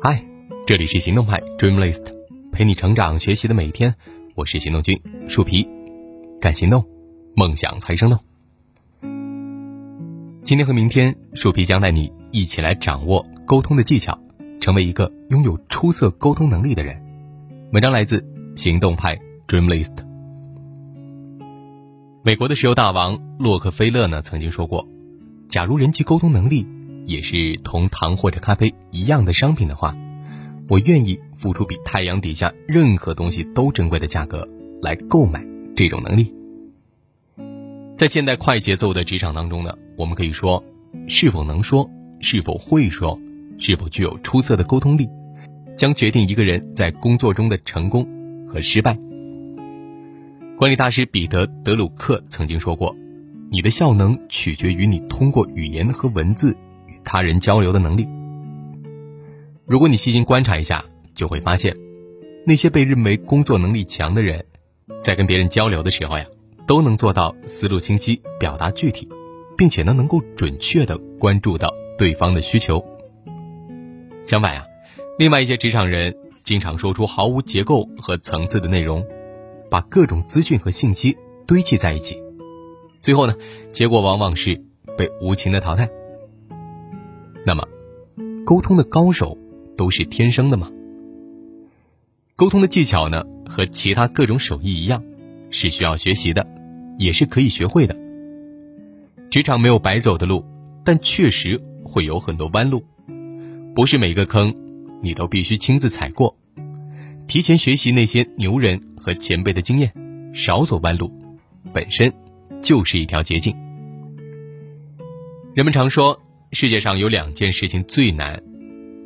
嗨，这里是行动派 Dream List，陪你成长学习的每一天。我是行动君树皮，敢行动，梦想才生动。今天和明天，树皮将带你一起来掌握沟通的技巧，成为一个拥有出色沟通能力的人。文章来自行动派 Dream List。美国的石油大王洛克菲勒呢曾经说过，假如人际沟通能力也是同糖或者咖啡一样的商品的话，我愿意付出比太阳底下任何东西都珍贵的价格来购买这种能力。在现代快节奏的职场当中呢，我们可以说，是否能说，是否会说，是否具有出色的沟通力，将决定一个人在工作中的成功和失败。管理大师彼得·德鲁克曾经说过：“你的效能取决于你通过语言和文字他人交流的能力。”如果你细心观察一下，就会发现，那些被认为工作能力强的人，在跟别人交流的时候呀，都能做到思路清晰、表达具体，并且呢，能够准确的关注到对方的需求。相反呀，另外一些职场人经常说出毫无结构和层次的内容，把各种资讯和信息堆砌在一起，最后呢，结果往往是被无情的淘汰。那么，沟通的高手。都是天生的吗？沟通的技巧呢，和其他各种手艺一样，是需要学习的，也是可以学会的。职场没有白走的路，但确实会有很多弯路，不是每个坑你都必须亲自踩过。提前学习那些牛人和前辈的经验，少走弯路，本身就是一条捷径。人们常说，世界上有两件事情最难，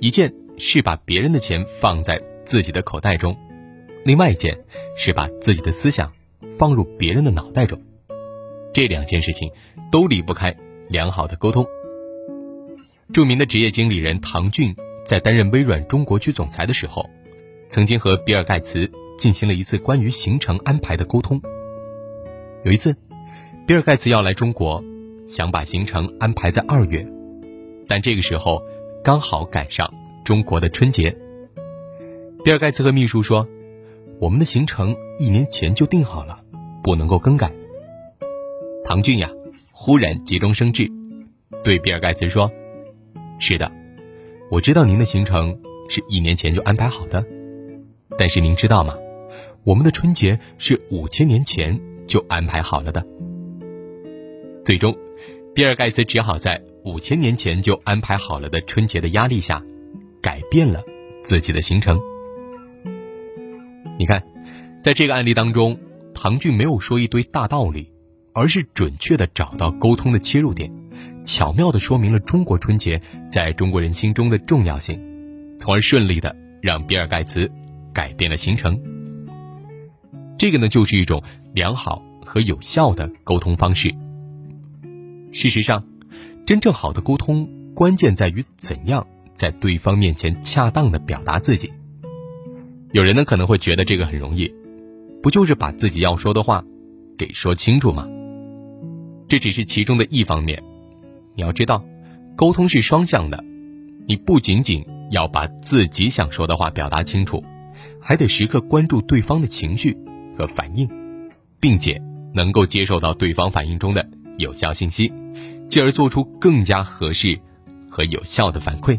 一件。是把别人的钱放在自己的口袋中，另外一件是把自己的思想放入别人的脑袋中。这两件事情都离不开良好的沟通。著名的职业经理人唐骏在担任微软中国区总裁的时候，曾经和比尔盖茨进行了一次关于行程安排的沟通。有一次，比尔盖茨要来中国，想把行程安排在二月，但这个时候刚好赶上。中国的春节，比尔盖茨和秘书说：“我们的行程一年前就定好了，不能够更改。”唐骏呀，忽然急中生智，对比尔盖茨说：“是的，我知道您的行程是一年前就安排好的，但是您知道吗？我们的春节是五千年前就安排好了的。”最终，比尔盖茨只好在五千年前就安排好了的春节的压力下。改变了自己的行程。你看，在这个案例当中，唐骏没有说一堆大道理，而是准确的找到沟通的切入点，巧妙的说明了中国春节在中国人心中的重要性，从而顺利的让比尔盖茨改变了行程。这个呢，就是一种良好和有效的沟通方式。事实上，真正好的沟通关键在于怎样。在对方面前恰当的表达自己，有人呢可能会觉得这个很容易，不就是把自己要说的话给说清楚吗？这只是其中的一方面。你要知道，沟通是双向的，你不仅仅要把自己想说的话表达清楚，还得时刻关注对方的情绪和反应，并且能够接受到对方反应中的有效信息，进而做出更加合适和有效的反馈。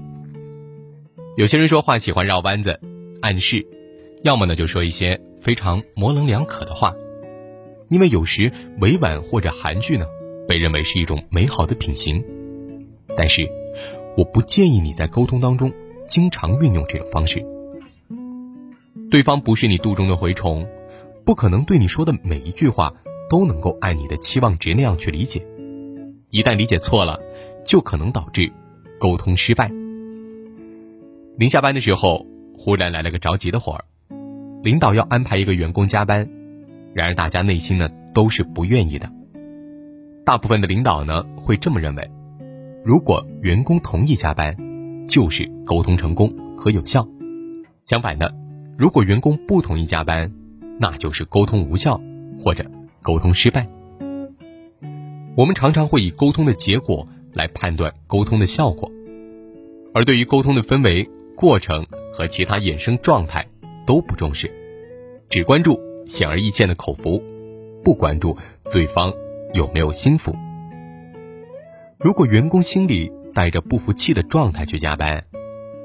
有些人说话喜欢绕弯子、暗示，要么呢就说一些非常模棱两可的话，因为有时委婉或者含蓄呢，被认为是一种美好的品行。但是，我不建议你在沟通当中经常运用这种方式。对方不是你肚中的蛔虫，不可能对你说的每一句话都能够按你的期望值那样去理解。一旦理解错了，就可能导致沟通失败。临下班的时候，忽然来了个着急的活儿，领导要安排一个员工加班，然而大家内心呢都是不愿意的。大部分的领导呢会这么认为：如果员工同意加班，就是沟通成功和有效；相反的，如果员工不同意加班，那就是沟通无效或者沟通失败。我们常常会以沟通的结果来判断沟通的效果。而对于沟通的氛围、过程和其他衍生状态都不重视，只关注显而易见的口福，不关注对方有没有心服。如果员工心里带着不服气的状态去加班，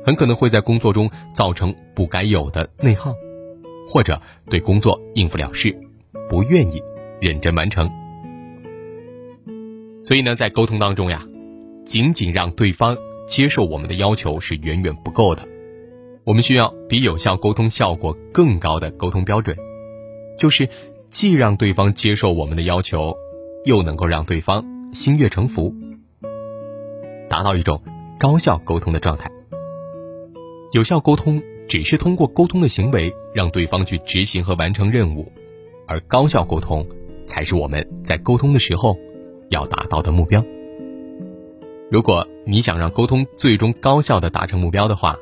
很可能会在工作中造成不该有的内耗，或者对工作应付了事，不愿意认真完成。所以呢，在沟通当中呀，仅仅让对方接受我们的要求是远远不够的，我们需要比有效沟通效果更高的沟通标准，就是既让对方接受我们的要求，又能够让对方心悦诚服，达到一种高效沟通的状态。有效沟通只是通过沟通的行为让对方去执行和完成任务，而高效沟通才是我们在沟通的时候。要达到的目标。如果你想让沟通最终高效的达成目标的话，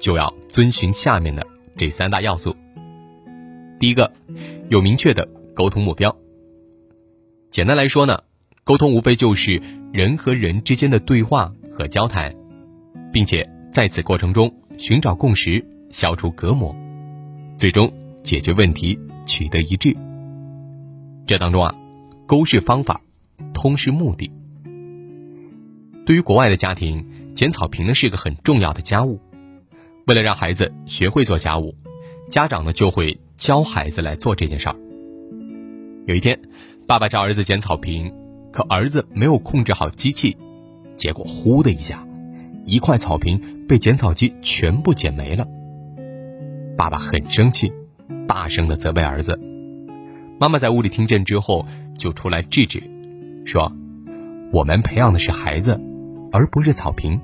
就要遵循下面的这三大要素。第一个，有明确的沟通目标。简单来说呢，沟通无非就是人和人之间的对话和交谈，并且在此过程中寻找共识，消除隔膜，最终解决问题，取得一致。这当中啊，沟是方法。通是目的。对于国外的家庭，剪草坪呢是一个很重要的家务。为了让孩子学会做家务，家长呢就会教孩子来做这件事儿。有一天，爸爸教儿子剪草坪，可儿子没有控制好机器，结果呼的一下，一块草坪被剪草机全部剪没了。爸爸很生气，大声的责备儿子。妈妈在屋里听见之后，就出来制止。说：“我们培养的是孩子，而不是草坪。”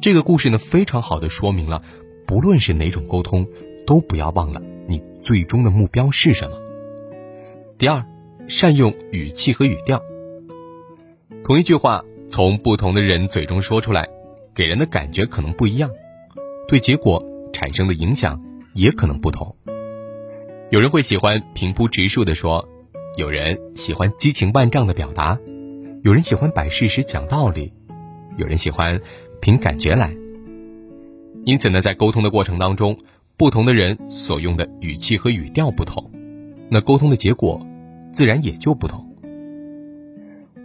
这个故事呢，非常好的说明了，不论是哪种沟通，都不要忘了你最终的目标是什么。第二，善用语气和语调。同一句话从不同的人嘴中说出来，给人的感觉可能不一样，对结果产生的影响也可能不同。有人会喜欢平铺直述的说。有人喜欢激情万丈的表达，有人喜欢摆事实讲道理，有人喜欢凭感觉来。因此呢，在沟通的过程当中，不同的人所用的语气和语调不同，那沟通的结果自然也就不同。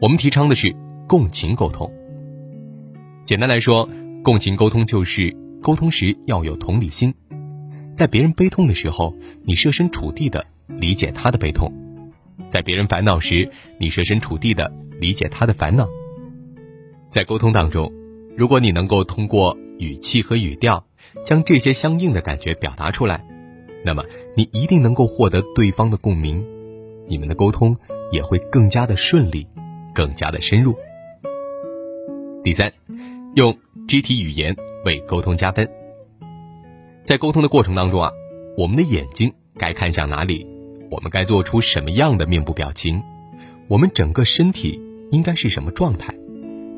我们提倡的是共情沟通。简单来说，共情沟通就是沟通时要有同理心，在别人悲痛的时候，你设身处地的理解他的悲痛。在别人烦恼时，你设身处地的理解他的烦恼。在沟通当中，如果你能够通过语气和语调，将这些相应的感觉表达出来，那么你一定能够获得对方的共鸣，你们的沟通也会更加的顺利，更加的深入。第三，用肢体语言为沟通加分。在沟通的过程当中啊，我们的眼睛该看向哪里？我们该做出什么样的面部表情？我们整个身体应该是什么状态？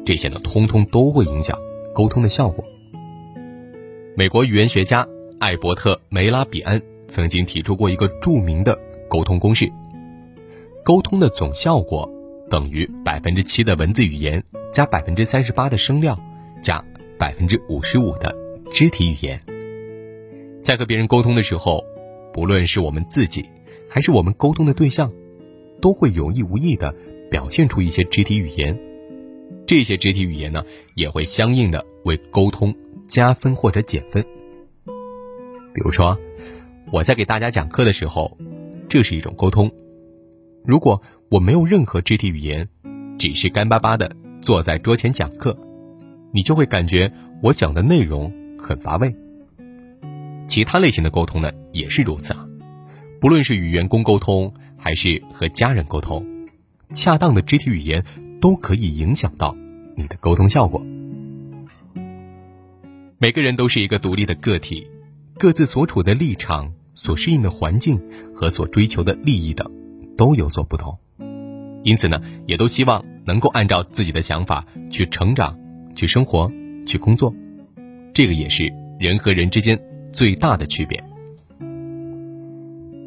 这些呢，通通都会影响沟通的效果。美国语言学家艾伯特·梅拉比安曾经提出过一个著名的沟通公式：沟通的总效果等于百分之七的文字语言加百分之三十八的声调加百分之五十五的肢体语言。在和别人沟通的时候，不论是我们自己。还是我们沟通的对象，都会有意无意的表现出一些肢体语言，这些肢体语言呢，也会相应的为沟通加分或者减分。比如说，我在给大家讲课的时候，这是一种沟通；如果我没有任何肢体语言，只是干巴巴的坐在桌前讲课，你就会感觉我讲的内容很乏味。其他类型的沟通呢，也是如此啊。不论是与员工沟通，还是和家人沟通，恰当的肢体语言都可以影响到你的沟通效果。每个人都是一个独立的个体，各自所处的立场、所适应的环境和所追求的利益等都有所不同，因此呢，也都希望能够按照自己的想法去成长、去生活、去工作。这个也是人和人之间最大的区别。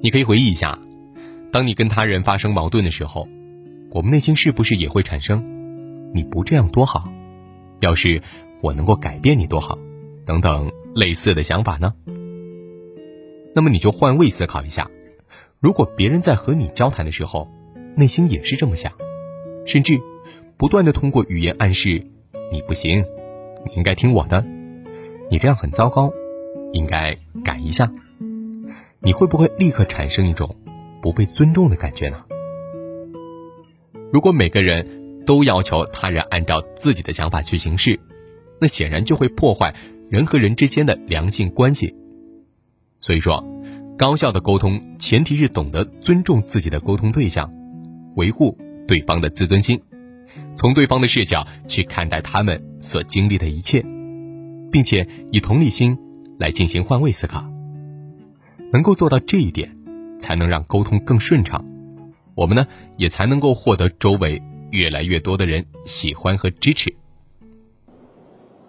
你可以回忆一下，当你跟他人发生矛盾的时候，我们内心是不是也会产生“你不这样多好”？要是我能够改变你多好，等等类似的想法呢？那么你就换位思考一下，如果别人在和你交谈的时候，内心也是这么想，甚至不断的通过语言暗示你不行，你应该听我的，你这样很糟糕，应该改一下，你会不会立刻产生一种不被尊重的感觉呢？如果每个人都要求他人按照自己的想法去行事，那显然就会破坏人和人之间的良性关系。所以说，高效的沟通前提是懂得尊重自己的沟通对象，维护对方的自尊心，从对方的视角去看待他们所经历的一切，并且以同理心来进行换位思考。能够做到这一点，才能让沟通更顺畅。我们呢，也才能够获得周围越来越多的人喜欢和支持。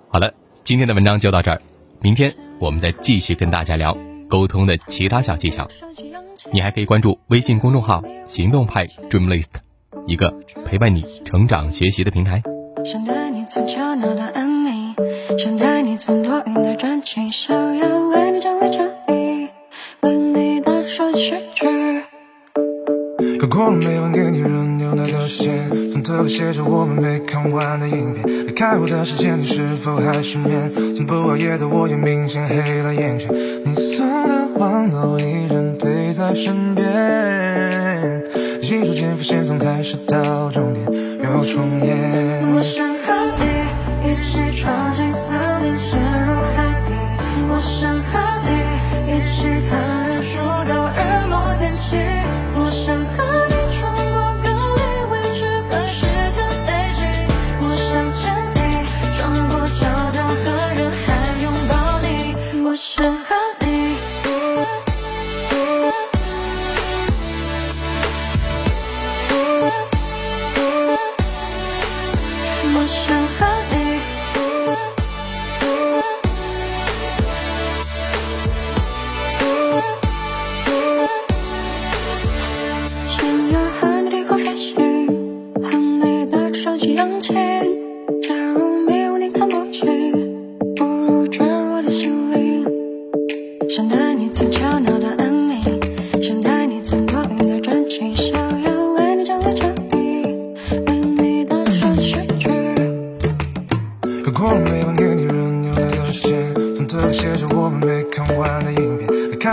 好了，今天的文章就到这儿，明天我们再继续跟大家聊沟通的其他小技巧。你还可以关注微信公众号“行动派 Dreamlist”，一个陪伴你成长学习的平台。想带你从吵闹到安宁，想带你从多云到转晴，想要每晚给你热牛奶的时间，床头还写着我们没看完的影片。离开我的时间，你是否还失眠？从不熬夜的我也明显黑了眼圈。你送的玩偶依然陪在身边，一逐渐浮现从开始到终点又重演。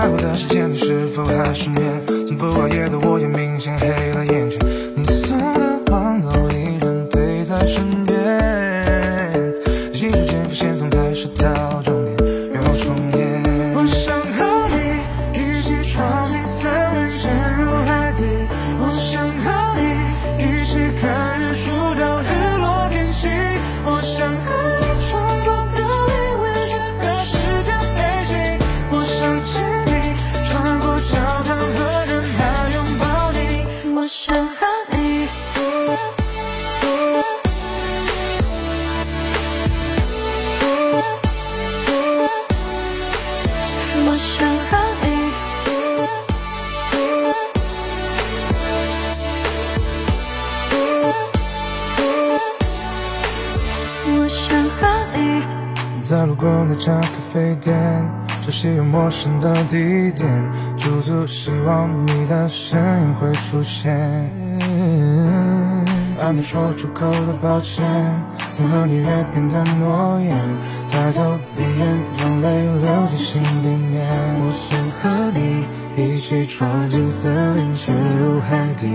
在乎的时间你是否还失眠？从不熬夜的我也明显黑了眼圈。你送的玩偶依然陪在身边，一瞬间浮现从开始到终点，又重演。我想和你一起闯进森林，潜入海。那家咖啡店，熟悉又陌生的地点，驻足希望你的身影会出现。还没说出口的抱歉，曾和你约定的诺言，抬头闭眼，让泪流进心里面。我想和你一起闯进森林，潜入海底。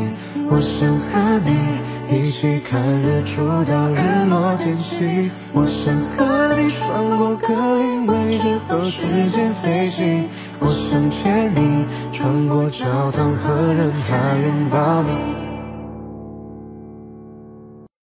我想和你一起看日出到日落天气。我想和你。穿过格林威治和时间飞行，我想见你穿过教堂和人海，拥抱你。